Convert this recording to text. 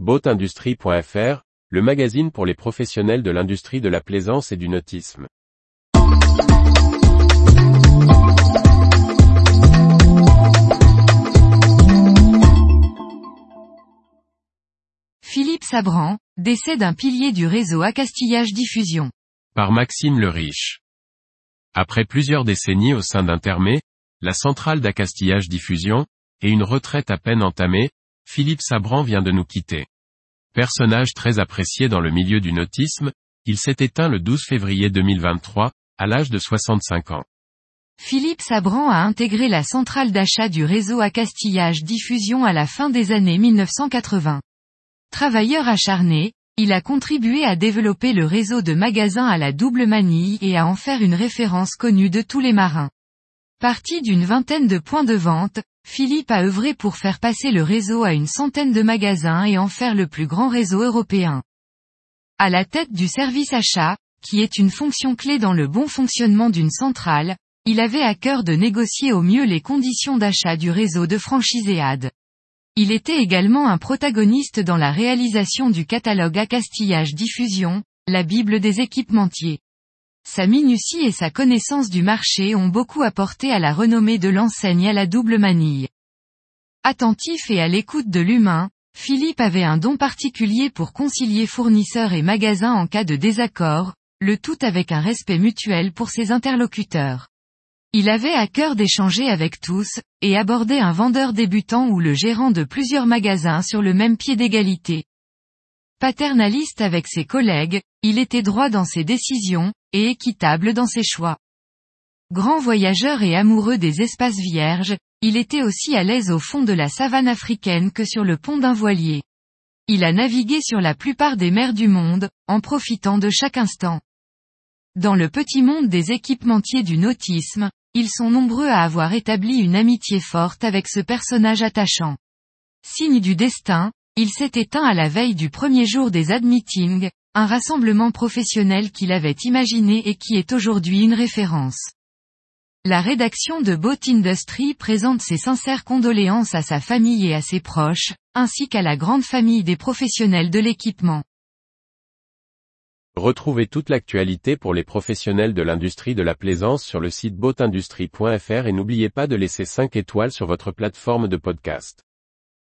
Boatindustrie.fr, le magazine pour les professionnels de l'industrie de la plaisance et du nautisme. Philippe Sabran, décès d'un pilier du réseau Accastillage Diffusion. Par Maxime le Riche. Après plusieurs décennies au sein d'Intermé, la centrale d'accastillage diffusion, et une retraite à peine entamée, Philippe Sabran vient de nous quitter. Personnage très apprécié dans le milieu du nautisme, il s'est éteint le 12 février 2023, à l'âge de 65 ans. Philippe Sabran a intégré la centrale d'achat du réseau Accastillage Diffusion à la fin des années 1980. Travailleur acharné, il a contribué à développer le réseau de magasins à la double manille et à en faire une référence connue de tous les marins. Parti d'une vingtaine de points de vente, Philippe a œuvré pour faire passer le réseau à une centaine de magasins et en faire le plus grand réseau européen. À la tête du service achat, qui est une fonction clé dans le bon fonctionnement d'une centrale, il avait à cœur de négocier au mieux les conditions d'achat du réseau de franchiséade. Il était également un protagoniste dans la réalisation du catalogue Accastillage Diffusion, la Bible des équipementiers. Sa minutie et sa connaissance du marché ont beaucoup apporté à la renommée de l'enseigne à la double manille. Attentif et à l'écoute de l'humain, Philippe avait un don particulier pour concilier fournisseurs et magasins en cas de désaccord, le tout avec un respect mutuel pour ses interlocuteurs. Il avait à cœur d'échanger avec tous, et aborder un vendeur débutant ou le gérant de plusieurs magasins sur le même pied d'égalité. Paternaliste avec ses collègues, il était droit dans ses décisions, et équitable dans ses choix. Grand voyageur et amoureux des espaces vierges, il était aussi à l'aise au fond de la savane africaine que sur le pont d'un voilier. Il a navigué sur la plupart des mers du monde, en profitant de chaque instant. Dans le petit monde des équipementiers du nautisme, ils sont nombreux à avoir établi une amitié forte avec ce personnage attachant. Signe du destin, il s'est éteint à la veille du premier jour des admeetings, un rassemblement professionnel qu'il avait imaginé et qui est aujourd'hui une référence. La rédaction de Boat Industry présente ses sincères condoléances à sa famille et à ses proches, ainsi qu'à la grande famille des professionnels de l'équipement. Retrouvez toute l'actualité pour les professionnels de l'industrie de la plaisance sur le site boatindustrie.fr et n'oubliez pas de laisser 5 étoiles sur votre plateforme de podcast.